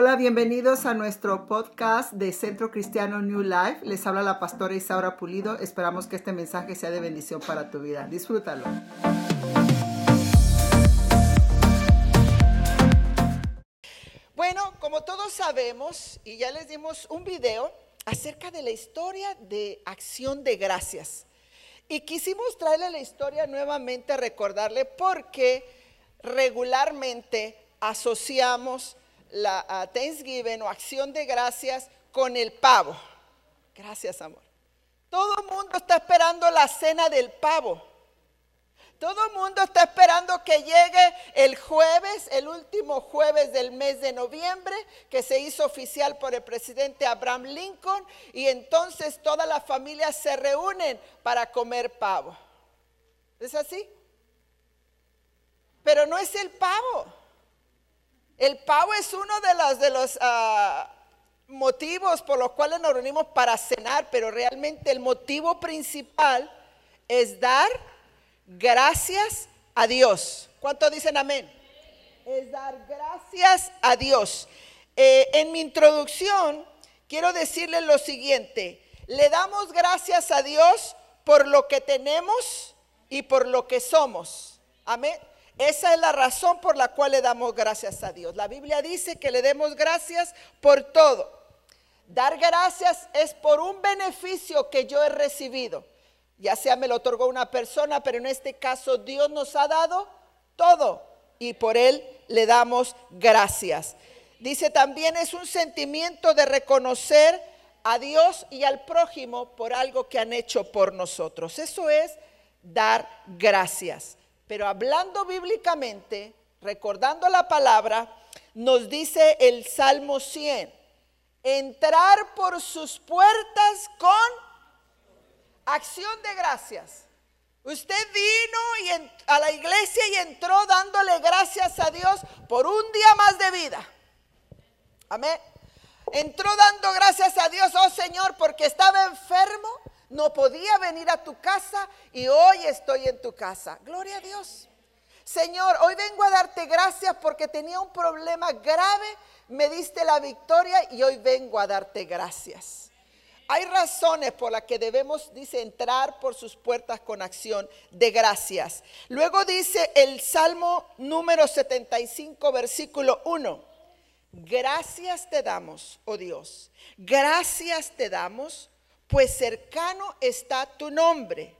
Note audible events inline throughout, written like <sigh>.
Hola, bienvenidos a nuestro podcast de Centro Cristiano New Life. Les habla la pastora Isaura Pulido. Esperamos que este mensaje sea de bendición para tu vida. Disfrútalo. Bueno, como todos sabemos, y ya les dimos un video acerca de la historia de acción de gracias. Y quisimos traerle la historia nuevamente, recordarle porque regularmente asociamos la Thanksgiving o acción de gracias con el pavo. Gracias, amor. Todo el mundo está esperando la cena del pavo. Todo el mundo está esperando que llegue el jueves, el último jueves del mes de noviembre, que se hizo oficial por el presidente Abraham Lincoln, y entonces todas las familias se reúnen para comer pavo. ¿Es así? Pero no es el pavo. El pavo es uno de los, ah, motivos por los cuales nos reunimos para cenar, pero realmente el motivo principal es dar gracias a Dios. ¿Cuántos dicen amén? Es dar gracias a Dios. Eh, en mi introducción quiero decirles lo siguiente. Le damos gracias a Dios por lo que tenemos y por lo que somos. Amén. Esa es la razón por la cual le damos gracias a Dios. La Biblia dice que le demos gracias por todo. Dar gracias es por un beneficio que yo he recibido. Ya sea me lo otorgó una persona, pero en este caso Dios nos ha dado todo y por él le damos gracias. Dice también es un sentimiento de reconocer a Dios y al prójimo por algo que han hecho por nosotros. Eso es dar gracias. Pero hablando bíblicamente, recordando la palabra, nos dice el Salmo 100, entrar por sus puertas con acción de gracias. Usted vino y a la iglesia y entró dándole gracias a Dios por un día más de vida. Amén. Entró dando gracias a Dios, oh Señor, porque estaba enfermo no podía venir a tu casa y hoy estoy en tu casa. Gloria a Dios. Señor, hoy vengo a darte gracias porque tenía un problema grave, me diste la victoria y hoy vengo a darte gracias. Hay razones por las que debemos, dice, entrar por sus puertas con acción de gracias. Luego dice el Salmo número 75, versículo 1. Gracias te damos, oh Dios. Gracias te damos pues cercano está tu nombre.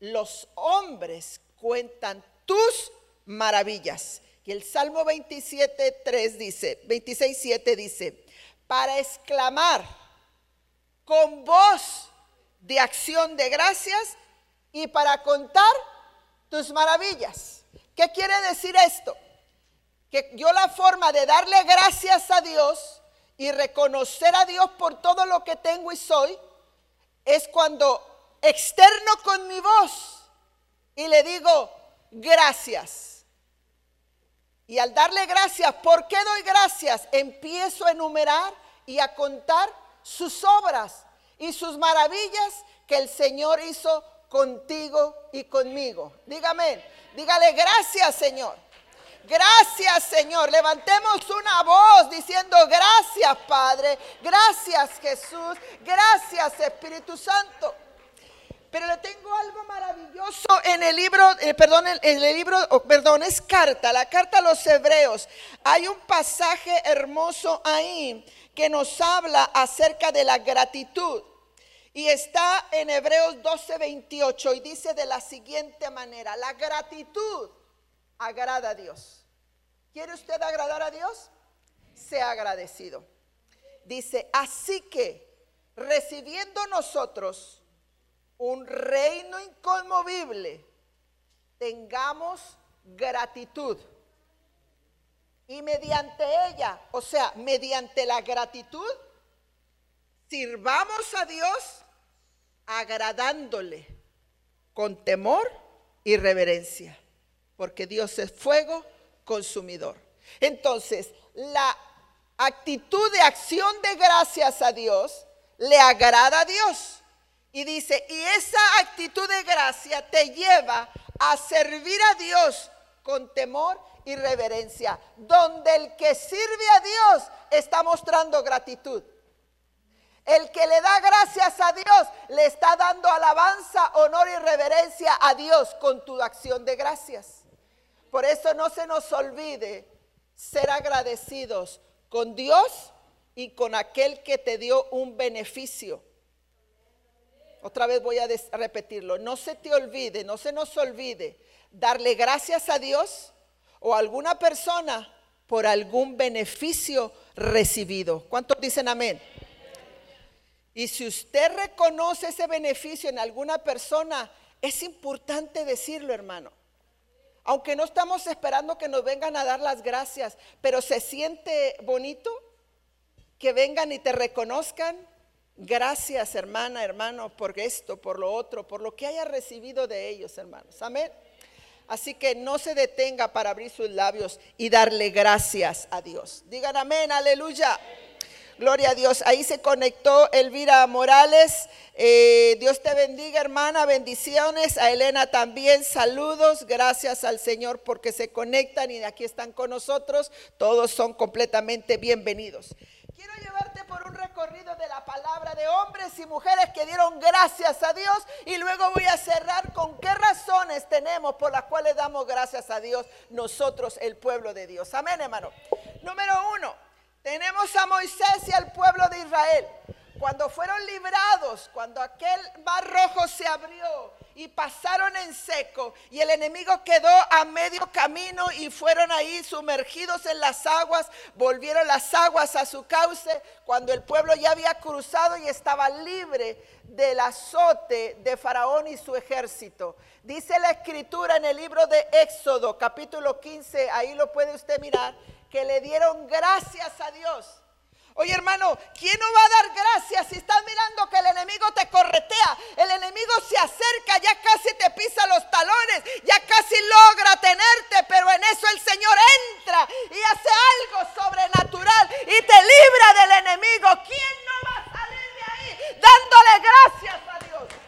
Los hombres cuentan tus maravillas. Y el Salmo 27, 3 dice, 26, 7 dice, para exclamar con voz de acción de gracias y para contar tus maravillas. ¿Qué quiere decir esto? Que yo la forma de darle gracias a Dios y reconocer a Dios por todo lo que tengo y soy, es cuando externo con mi voz y le digo gracias. Y al darle gracias, ¿por qué doy gracias? Empiezo a enumerar y a contar sus obras y sus maravillas que el Señor hizo contigo y conmigo. Dígame, dígale gracias Señor. Gracias Señor. Levantemos una voz diciendo gracias Padre. Gracias Jesús. Gracias Espíritu Santo. Pero le tengo algo maravilloso en el libro, eh, perdón, en el libro, oh, perdón, es carta, la carta a los hebreos. Hay un pasaje hermoso ahí que nos habla acerca de la gratitud. Y está en Hebreos 12, 28 y dice de la siguiente manera, la gratitud agrada a Dios. ¿Quiere usted agradar a Dios? Sea agradecido. Dice, así que recibiendo nosotros un reino inconmovible, tengamos gratitud. Y mediante ella, o sea, mediante la gratitud, sirvamos a Dios agradándole con temor y reverencia porque Dios es fuego consumidor. Entonces, la actitud de acción de gracias a Dios le agrada a Dios. Y dice, y esa actitud de gracia te lleva a servir a Dios con temor y reverencia, donde el que sirve a Dios está mostrando gratitud. El que le da gracias a Dios le está dando alabanza, honor y reverencia a Dios con tu acción de gracias. Por eso no se nos olvide ser agradecidos con Dios y con aquel que te dio un beneficio. Otra vez voy a repetirlo. No se te olvide, no se nos olvide darle gracias a Dios o a alguna persona por algún beneficio recibido. ¿Cuántos dicen amén? Y si usted reconoce ese beneficio en alguna persona, es importante decirlo, hermano. Aunque no estamos esperando que nos vengan a dar las gracias, pero se siente bonito que vengan y te reconozcan. Gracias, hermana, hermano, por esto, por lo otro, por lo que haya recibido de ellos, hermanos. Amén. Así que no se detenga para abrir sus labios y darle gracias a Dios. Digan amén, aleluya. Gloria a Dios. Ahí se conectó Elvira Morales. Eh, Dios te bendiga, hermana. Bendiciones. A Elena también. Saludos. Gracias al Señor porque se conectan y aquí están con nosotros. Todos son completamente bienvenidos. Quiero llevarte por un recorrido de la palabra de hombres y mujeres que dieron gracias a Dios y luego voy a cerrar con qué razones tenemos por las cuales damos gracias a Dios nosotros, el pueblo de Dios. Amén, hermano. Número uno. Tenemos a Moisés y al pueblo de Israel. Cuando fueron librados, cuando aquel mar rojo se abrió y pasaron en seco y el enemigo quedó a medio camino y fueron ahí sumergidos en las aguas, volvieron las aguas a su cauce cuando el pueblo ya había cruzado y estaba libre del azote de Faraón y su ejército. Dice la escritura en el libro de Éxodo, capítulo 15, ahí lo puede usted mirar que le dieron gracias a Dios. Oye hermano, ¿quién no va a dar gracias si estás mirando que el enemigo te corretea? El enemigo se acerca, ya casi te pisa los talones, ya casi logra tenerte, pero en eso el Señor entra y hace algo sobrenatural y te libra del enemigo. ¿Quién no va a salir de ahí dándole gracias a Dios?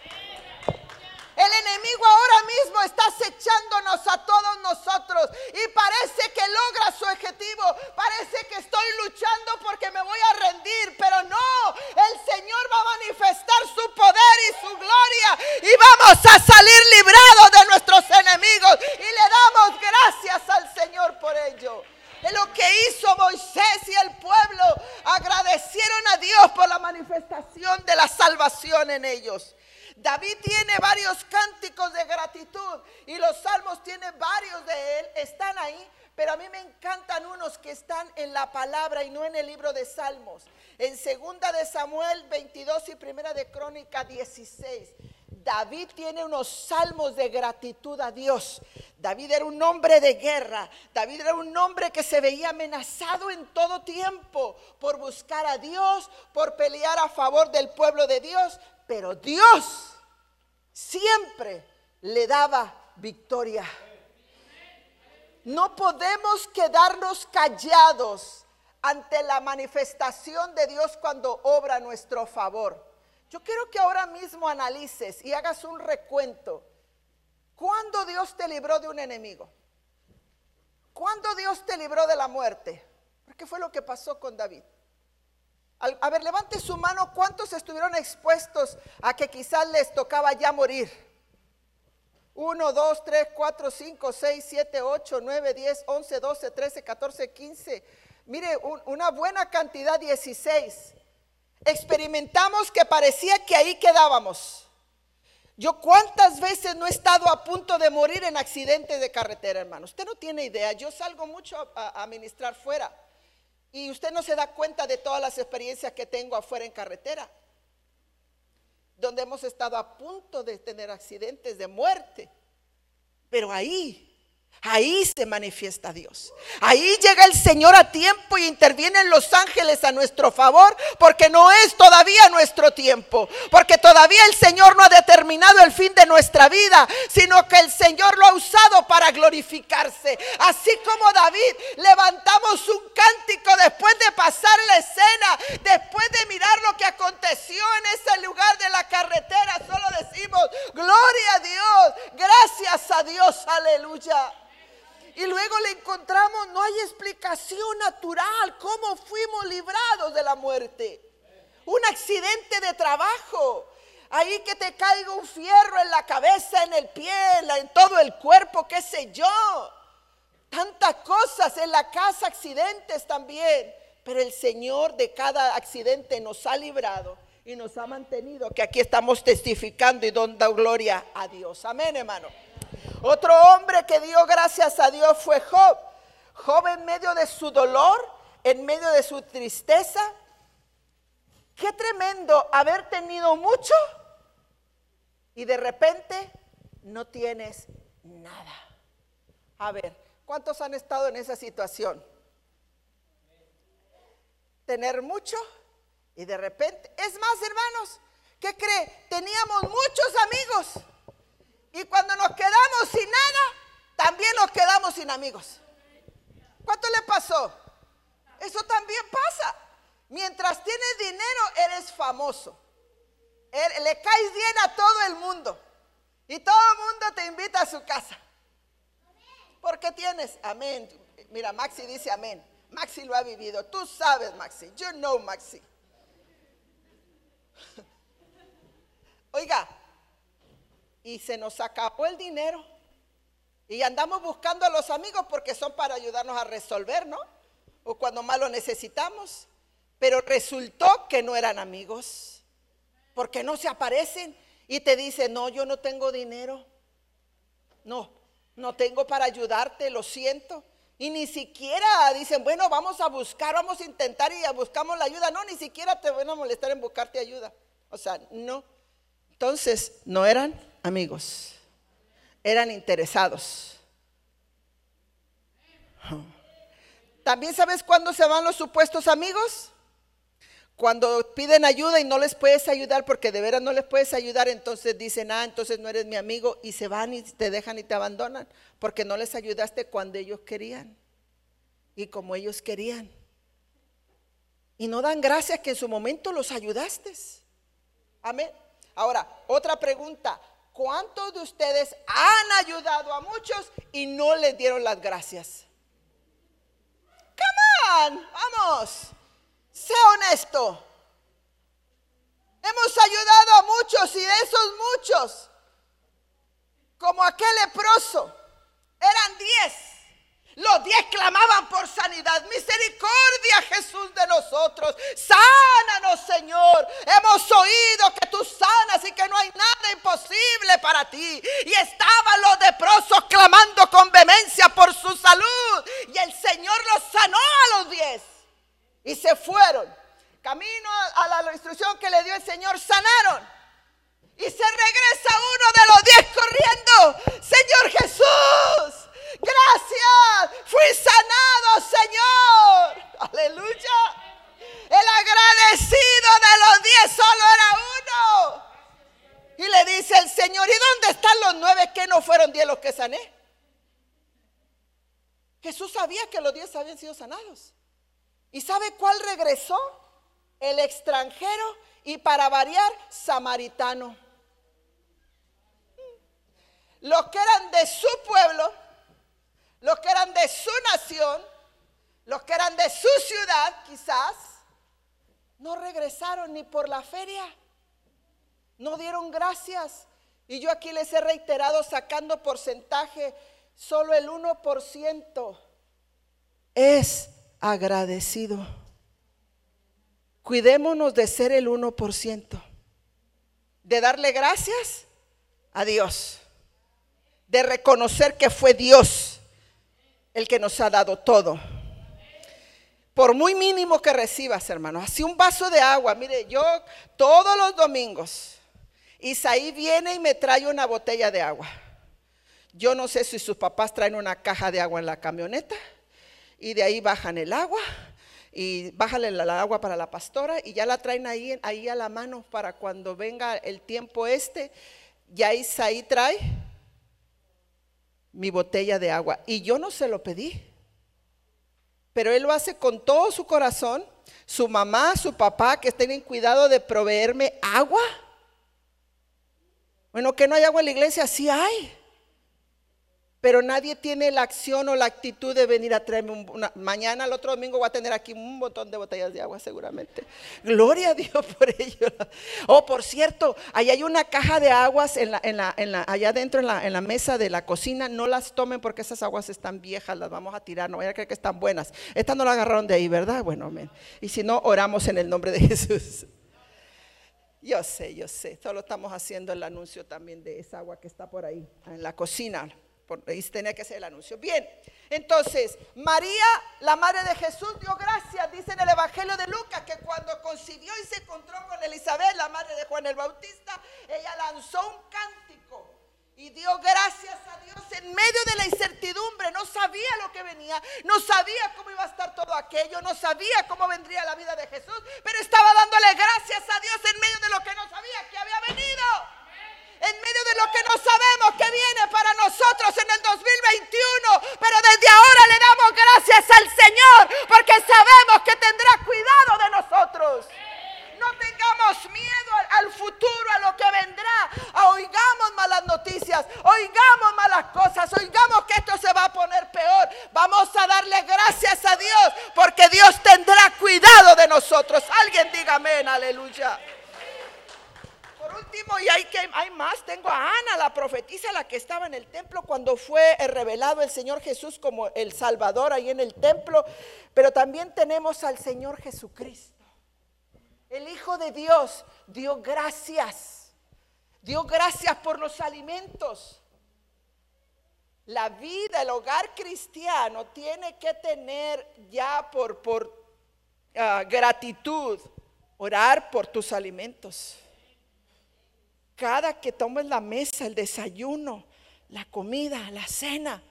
El enemigo ahora mismo está acechándonos a todos nosotros y parece que logra su objetivo. Parece que estoy luchando porque me voy a rendir, pero no. El Señor va a manifestar su poder y su gloria y vamos a salir librados de nuestros enemigos y le damos gracias al Señor por ello. Es lo que hizo Moisés y el pueblo. Agradecieron a Dios por la manifestación de la salvación en ellos. David tiene varios cánticos de gratitud y los salmos tienen varios de él, están ahí, pero a mí me encantan unos que están en la palabra y no en el libro de salmos. En segunda de Samuel 22 y primera de Crónica 16. David tiene unos salmos de gratitud a Dios. David era un hombre de guerra. David era un hombre que se veía amenazado en todo tiempo por buscar a Dios, por pelear a favor del pueblo de Dios, pero Dios siempre le daba victoria. No podemos quedarnos callados ante la manifestación de Dios cuando obra nuestro favor. Yo quiero que ahora mismo analices y hagas un recuento. ¿Cuándo Dios te libró de un enemigo? ¿Cuándo Dios te libró de la muerte? ¿Qué fue lo que pasó con David? A ver, levante su mano. ¿Cuántos estuvieron expuestos a que quizás les tocaba ya morir? 1, 2, 3, 4, 5, 6, 7, 8, 9, 10, 11, 12, 13, 14, 15. Mire, una buena cantidad, 16. Experimentamos que parecía que ahí quedábamos. Yo cuántas veces no he estado a punto de morir en accidentes de carretera, hermano. Usted no tiene idea. Yo salgo mucho a, a ministrar fuera. Y usted no se da cuenta de todas las experiencias que tengo afuera en carretera, donde hemos estado a punto de tener accidentes de muerte. Pero ahí Ahí se manifiesta Dios. Ahí llega el Señor a tiempo y intervienen los ángeles a nuestro favor porque no es todavía nuestro tiempo. Porque todavía el Señor no ha determinado el fin de nuestra vida, sino que el Señor lo ha usado para glorificarse. Así como David levantamos un cántico después de pasar la escena, después de mirar lo que aconteció en ese lugar de la carretera, solo decimos, gloria a Dios, gracias a Dios, aleluya. Y luego le encontramos situación natural, cómo fuimos librados de la muerte. Un accidente de trabajo. Ahí que te caiga un fierro en la cabeza, en el pie, en todo el cuerpo, qué sé yo. Tantas cosas en la casa, accidentes también. Pero el Señor de cada accidente nos ha librado y nos ha mantenido, que aquí estamos testificando y dando gloria a Dios. Amén, hermano. Otro hombre que dio gracias a Dios fue Job. Job en medio de su dolor, en medio de su tristeza. Qué tremendo haber tenido mucho y de repente no tienes nada. A ver, ¿cuántos han estado en esa situación? Tener mucho y de repente, es más hermanos, ¿qué cree? Teníamos muchos amigos y cuando nos quedamos sin nada, también nos quedamos sin amigos. ¿Cuánto le pasó? Eso también pasa. Mientras tienes dinero, eres famoso. Er, le caes bien a todo el mundo. Y todo el mundo te invita a su casa. ¿Por qué tienes? Amén. Mira, Maxi dice amén. Maxi lo ha vivido. Tú sabes, Maxi. You know, Maxi. <laughs> Oiga, y se nos acabó el dinero. Y andamos buscando a los amigos porque son para ayudarnos a resolver, ¿no? O cuando más lo necesitamos. Pero resultó que no eran amigos. Porque no se aparecen y te dicen, no, yo no tengo dinero. No, no tengo para ayudarte, lo siento. Y ni siquiera dicen, bueno, vamos a buscar, vamos a intentar y buscamos la ayuda. No, ni siquiera te van a molestar en buscarte ayuda. O sea, no. Entonces, no eran amigos, eran interesados. También sabes cuándo se van los supuestos amigos? Cuando piden ayuda y no les puedes ayudar porque de veras no les puedes ayudar, entonces dicen, ah, entonces no eres mi amigo y se van y te dejan y te abandonan porque no les ayudaste cuando ellos querían y como ellos querían. Y no dan gracias que en su momento los ayudaste. Amén. Ahora, otra pregunta. ¿Cuántos de ustedes han ayudado a muchos y no les dieron las gracias? Come on, vamos. Sé honesto. Hemos ayudado a muchos y de esos muchos, como aquel leproso, eran diez los diez clamaban por sanidad. Misericordia, Jesús, de nosotros. Sánanos, Señor. Hemos oído que tú sanas y que no hay nada imposible para ti. Y estaban los leprosos clamando con vehemencia por su salud. Y el Señor los sanó a los diez. Y se fueron. Camino a la instrucción que le dio el Señor, sanaron. Y se regresa uno de los diez corriendo. Señor Jesús. Gracias, fui sanado, Señor. Aleluya. El agradecido de los diez solo era uno. Y le dice el Señor, ¿y dónde están los nueve que no fueron diez los que sané? Jesús sabía que los diez habían sido sanados. ¿Y sabe cuál regresó? El extranjero y para variar, samaritano. Los que eran de su pueblo los que eran de su nación, los que eran de su ciudad quizás, no regresaron ni por la feria, no dieron gracias. Y yo aquí les he reiterado sacando porcentaje, solo el 1% es agradecido. Cuidémonos de ser el 1%, de darle gracias a Dios, de reconocer que fue Dios el que nos ha dado todo. Por muy mínimo que recibas, hermano, así un vaso de agua. Mire, yo todos los domingos, Isaí viene y me trae una botella de agua. Yo no sé si sus papás traen una caja de agua en la camioneta y de ahí bajan el agua y bájale la, agua para la pastora y ya la traen ahí, ahí a la mano para cuando venga el tiempo este. Ya Isaí trae mi botella de agua. Y yo no se lo pedí. Pero él lo hace con todo su corazón. Su mamá, su papá, que tienen cuidado de proveerme agua. Bueno, que no hay agua en la iglesia, sí hay. Pero nadie tiene la acción o la actitud de venir a traerme un- mañana, el otro domingo voy a tener aquí un montón de botellas de agua seguramente. Gloria a Dios por ello. Oh, por cierto, ahí hay una caja de aguas en la, en la, en la, allá adentro en la, en la mesa de la cocina. No las tomen porque esas aguas están viejas, las vamos a tirar. No vayan a creer que están buenas. Estas no las agarraron de ahí, ¿verdad? Bueno, amén. Y si no, oramos en el nombre de Jesús. Yo sé, yo sé. Solo estamos haciendo el anuncio también de esa agua que está por ahí, en la cocina. Ahí tenía que hacer el anuncio. Bien, entonces, María, la madre de Jesús, dio gracias, dice en el Evangelio de Lucas, que cuando concibió y se encontró con Elizabeth, la madre de Juan el Bautista, ella lanzó un cántico. Y dio gracias a Dios en medio de la incertidumbre. No sabía lo que venía, no sabía cómo iba a estar todo aquello, no sabía cómo vendría la vida de Jesús, pero estaba dándole gracias a Dios en medio de lo que no sabía que había venido. En medio de lo que no sabemos que viene para nosotros en el 2021. Pero desde ahora le damos gracias al Señor porque sabemos que tendrá cuidado de nosotros. No tengamos miedo al, futuro, a lo que vendrá. Oigamos malas noticias, oigamos malas cosas, oigamos que esto se va a poner peor. Vamos a darle gracias a Dios porque Dios tendrá cuidado de nosotros. Alguien diga amén, aleluya. Y hay, que, hay más, tengo a Ana, la profetisa, la que estaba en el templo cuando fue revelado el Señor Jesús como el Salvador ahí en el templo. Pero también tenemos al Señor Jesucristo. El Hijo de Dios dio gracias. Dio gracias por los alimentos. La vida, el hogar cristiano tiene que tener ya por, por ah, gratitud, orar por tus alimentos. Cada que tomes la mesa, el desayuno, la comida, la cena,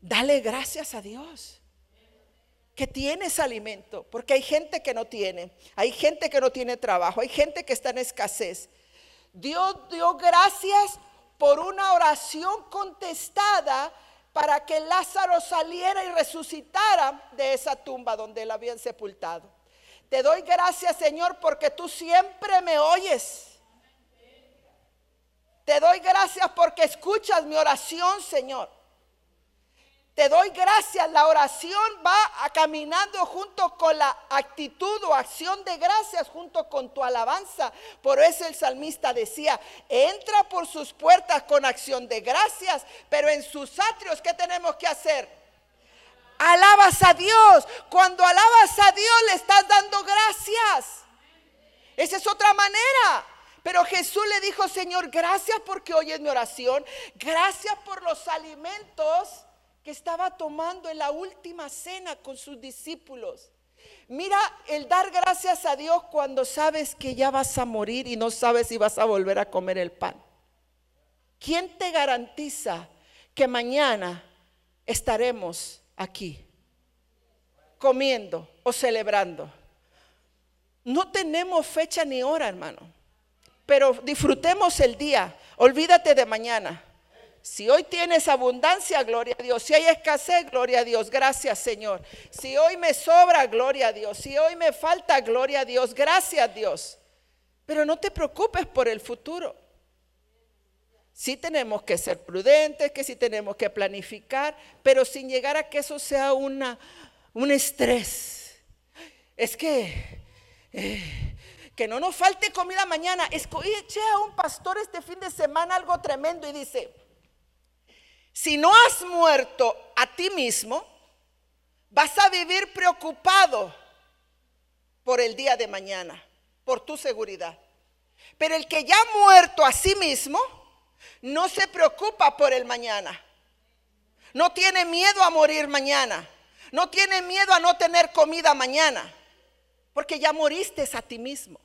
dale gracias a Dios que tienes alimento, porque hay gente que no tiene, hay gente que no tiene trabajo, hay gente que está en escasez. Dios dio gracias por una oración contestada para que Lázaro saliera y resucitara de esa tumba donde la habían sepultado. Te doy gracias, Señor, porque tú siempre me oyes. Te doy gracias porque escuchas mi oración, Señor. Te doy gracias. La oración va a caminando junto con la actitud o acción de gracias, junto con tu alabanza. Por eso el salmista decía, entra por sus puertas con acción de gracias, pero en sus atrios, ¿qué tenemos que hacer? Alabas a Dios. Cuando alabas a Dios le estás dando gracias. Esa es otra manera. Pero Jesús le dijo, Señor, gracias porque oyes mi oración. Gracias por los alimentos que estaba tomando en la última cena con sus discípulos. Mira el dar gracias a Dios cuando sabes que ya vas a morir y no sabes si vas a volver a comer el pan. ¿Quién te garantiza que mañana estaremos aquí comiendo o celebrando? No tenemos fecha ni hora, hermano. Pero disfrutemos el día. Olvídate de mañana. Si hoy tienes abundancia, gloria a Dios. Si hay escasez, gloria a Dios. Gracias, Señor. Si hoy me sobra, gloria a Dios. Si hoy me falta, gloria a Dios. Gracias, Dios. Pero no te preocupes por el futuro. Sí tenemos que ser prudentes, que sí tenemos que planificar, pero sin llegar a que eso sea una, un estrés. Es que, eh, que no nos falte comida mañana. Escuché a un pastor este fin de semana algo tremendo y dice, si no has muerto a ti mismo, vas a vivir preocupado por el día de mañana, por tu seguridad. Pero el que ya ha muerto a sí mismo, no se preocupa por el mañana. No tiene miedo a morir mañana. No tiene miedo a no tener comida mañana. Porque ya moriste a ti mismo.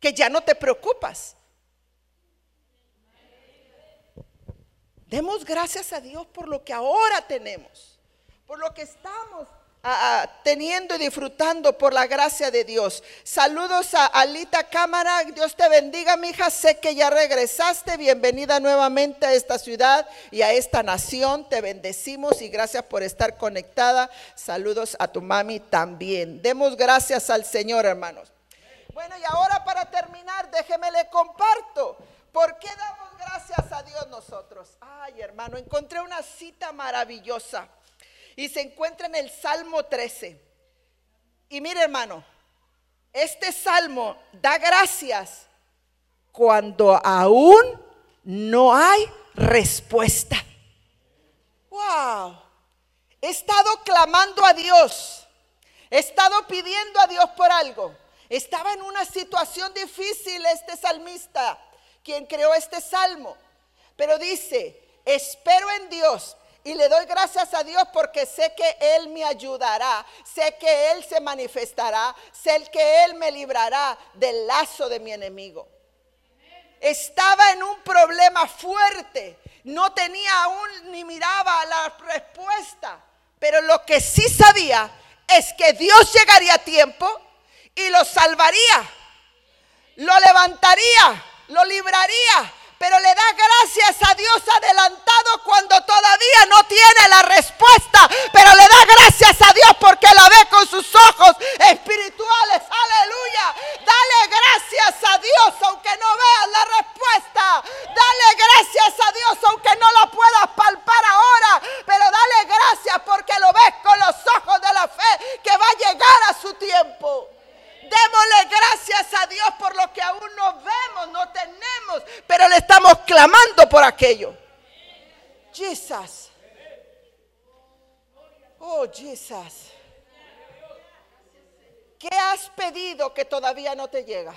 Que ya no te preocupas. Demos gracias a Dios por lo que ahora tenemos, por lo que estamos ah, ah, teniendo y disfrutando por la gracia de Dios. Saludos a Alita Cámara, Dios te bendiga, mi hija. Sé que ya regresaste. Bienvenida nuevamente a esta ciudad y a esta nación. Te bendecimos y gracias por estar conectada. Saludos a tu mami también. Demos gracias al Señor, hermanos. Bueno, y ahora para terminar, déjeme le comparto. ¿Por qué damos gracias a Dios nosotros. Ay, hermano, encontré una cita maravillosa y se encuentra en el Salmo 13. Y mire, hermano, este salmo da gracias cuando aún no hay respuesta. Wow. He estado clamando a Dios. He estado pidiendo a Dios por algo. Estaba en una situación difícil este salmista, quien creó este salmo. Pero dice, espero en Dios y le doy gracias a Dios porque sé que Él me ayudará, sé que Él se manifestará, sé que Él me librará del lazo de mi enemigo. Estaba en un problema fuerte, no tenía aún ni miraba la respuesta, pero lo que sí sabía es que Dios llegaría a tiempo y lo salvaría, lo levantaría, lo libraría pero le da gracias a Dios adelantado cuando todavía no tiene la respuesta, pero le da gracias a Dios porque la ve con sus ojos espirituales. Aleluya. Dale gracias a Dios aunque no veas la respuesta. Dale gracias a Dios aunque no la puedas palpar ahora, pero dale gracias porque lo ves con los ojos de la fe que va a llegar a su tiempo. Démosle gracias a Dios por lo que aún no vemos, no tenemos, pero le estamos clamando por aquello. Jesus. Oh, Jesus. ¿Qué has pedido que todavía no te llega?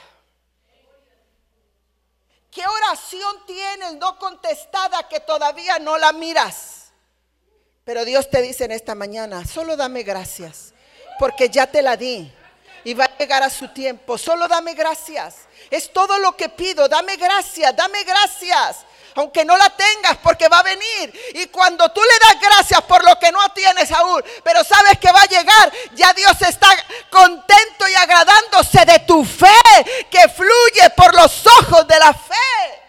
¿Qué oración tienes no contestada que todavía no la miras? Pero Dios te dice en esta mañana, solo dame gracias, porque ya te la di y va a llegar a su tiempo. Solo dame gracias. Es todo lo que pido. Dame gracias, dame gracias. Aunque no la tengas porque va a venir. Y cuando tú le das gracias por lo que no tienes aún, pero sabes que va a llegar, ya Dios está contento y agradándose de tu fe que fluye por los ojos de la fe.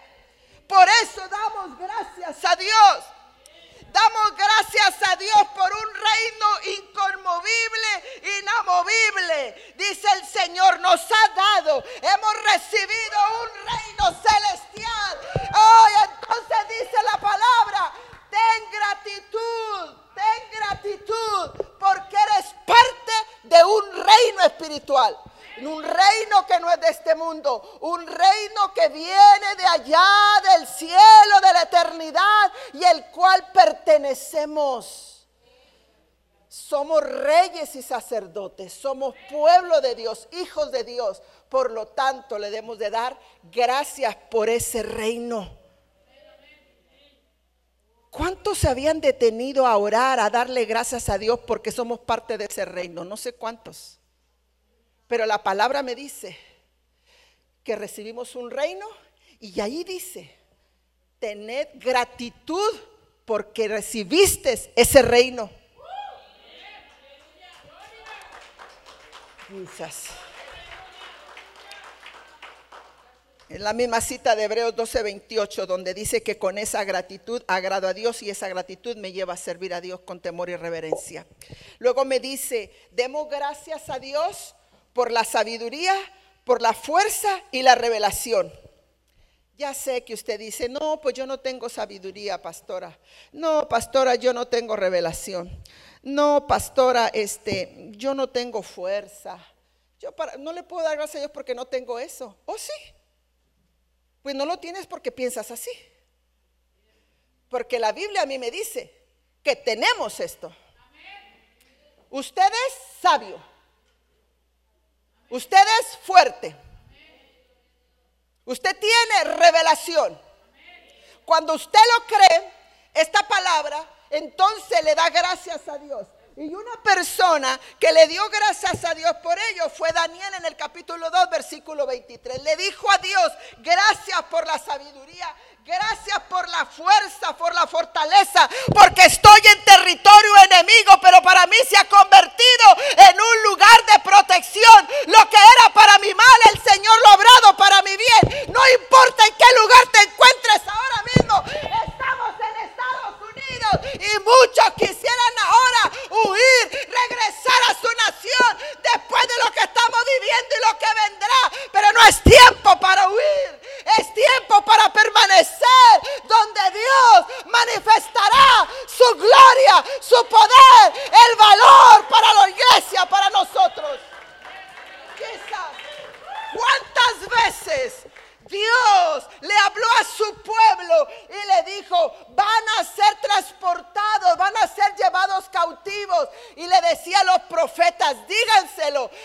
Por eso damos gracias a Dios. Damos gracias a Dios por un reino inconmovible, inamovible. Dice el Señor, nos ha dado, hemos recibido un reino celestial. Oh, entonces dice la palabra, ten gratitud, ten gratitud, porque eres parte de un reino espiritual un reino que no es de este mundo, un reino que viene de allá del cielo, eternidad y el cual pertenecemos. Somos reyes y sacerdotes, somos pueblo de Dios, hijos de Dios. Por lo tanto, le debemos de dar gracias por ese reino. ¿Cuántos se habían detenido a orar, a darle gracias a Dios porque somos parte de ese reino? No sé cuántos. Pero la palabra me dice que recibimos un reino y ahí dice, tened gratitud porque recibiste ese reino. Quizás. En la misma cita de Hebreos 12:28, donde dice que con esa gratitud agrado a Dios y esa gratitud me lleva a servir a Dios con temor y reverencia. Luego me dice, demos gracias a Dios por la sabiduría, por la fuerza y la revelación. Ya sé que usted dice, no, pues yo no tengo sabiduría, pastora. No, pastora, yo no tengo revelación. No, pastora, este, yo no tengo fuerza. Yo no le puedo dar gracias a Dios porque no tengo eso. ¿Oh, sí? Pues no lo tienes porque piensas así. Porque la Biblia a mí me dice que tenemos esto. Usted es sabio. Usted es fuerte. Usted tiene revelación. Cuando usted lo cree, esta palabra, entonces le da gracias a Dios. Y una persona que le dio gracias a Dios por ello fue Daniel en el capítulo 2, versículo 23. Le dijo a Dios, gracias por la sabiduría, gracias por la fuerza, por la fortaleza, porque estoy en territorio enemigo, pero para mí se ha convertido en un lugar de protección. Lo que era para mi mal, el Señor lo ha obrado para mi bien. No importa en qué lugar te encuentres ahora mismo, estamos en Estados Unidos y muchos quisieran ahora huir, regresar a su nación después de lo que estamos viviendo y lo que vendrá. Pero no es tiempo para huir, es tiempo para permanecer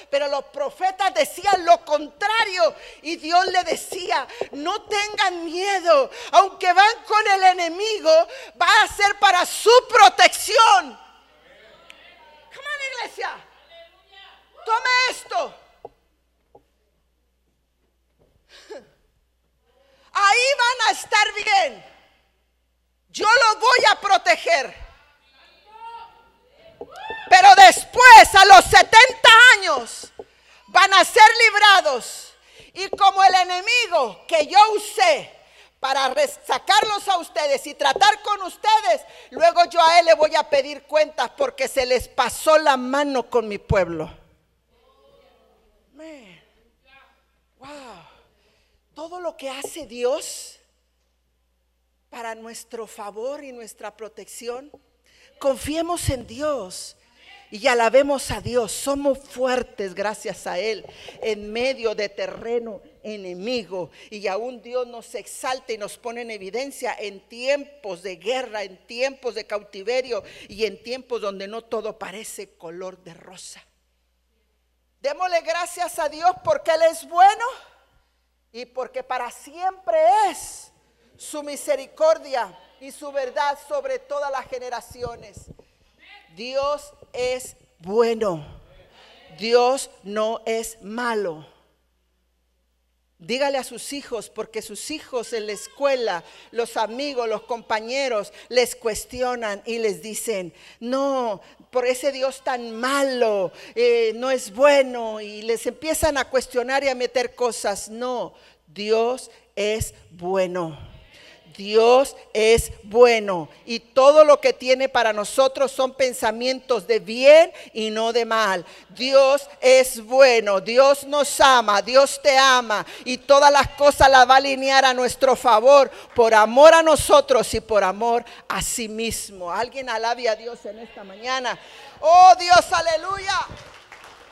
Pero los profetas decían lo contrario. Y Dios le decía, no tengan miedo. Aunque van con el enemigo, va a ser para su protección. Come on, iglesia. Tome esto. <laughs> Ahí van a estar bien. Yo lo voy a proteger. Pero después, a los 70 años, van a ser librados. Y como el enemigo que yo usé para sacarlos a ustedes y tratar con ustedes, luego yo a él le voy a pedir cuentas porque se les pasó la mano con mi pueblo. Wow. Todo lo que hace Dios para nuestro favor y nuestra protección, confiemos en Dios y alabemos a Dios. Somos fuertes gracias a Él en medio de terreno enemigo. Y aún Dios nos exalta y nos pone en evidencia en tiempos de guerra, en tiempos de cautiverio y en tiempos donde no todo parece color de rosa. Démosle gracias a Dios porque Él es bueno y porque para siempre es su misericordia y su verdad sobre todas las generaciones. Dios es bueno. Dios no es malo. Dígale a sus hijos, porque sus hijos en la escuela, los amigos, los compañeros, les cuestionan y les dicen, no, por ese Dios tan malo, eh, no es bueno, y les empiezan a cuestionar y a meter cosas. No, Dios es bueno. Dios es bueno y todo lo que tiene para nosotros son pensamientos de bien y no de mal. Dios es bueno, Dios nos ama, Dios te ama y todas las cosas las va a alinear a nuestro favor por amor a nosotros y por amor a sí mismo. Alguien alabe a Dios en esta mañana. Oh Dios, aleluya.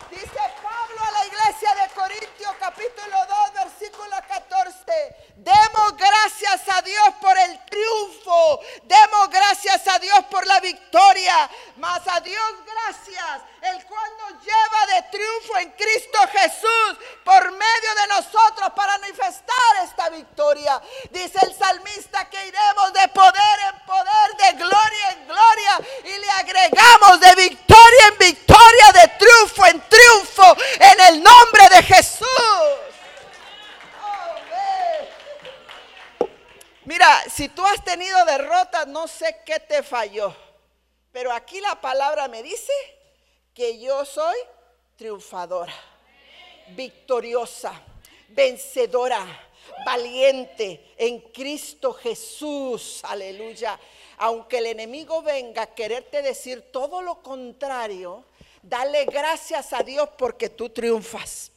Dice Pablo a la iglesia de Corintios capítulo 2 versículo 14. Demos gracias a Dios por el triunfo. Demos gracias a Dios por la victoria. Mas a Dios gracias, el cual nos lleva de triunfo en Cristo Jesús por medio de nosotros para manifestar esta victoria. Dice el salmista que iremos de poder en poder, de gloria en gloria y le agregamos de victoria en victoria, de triunfo en triunfo en el nombre de Jesús. Mira, si tú has tenido derrotas, no sé qué te falló. Pero aquí la palabra me dice que yo soy triunfadora, victoriosa, vencedora, valiente en Cristo Jesús. Aleluya. Aunque el enemigo venga a quererte decir todo lo contrario, Dale gracias a Dios porque tú triunfas.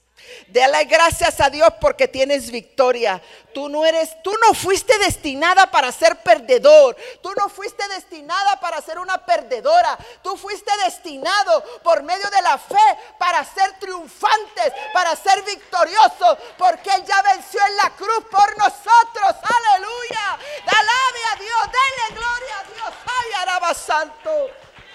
Dale gracias a Dios porque tienes victoria. Tú no eres, tú no fuiste destinada para ser perdedor. Tú no fuiste destinada para ser una perdedora. Tú fuiste destinado por medio de la fe para ser triunfantes, para ser victoriosos, porque Él ya venció en la cruz por nosotros. Aleluya. Dale a Dios, dale gloria a Dios. Ay, araba santo.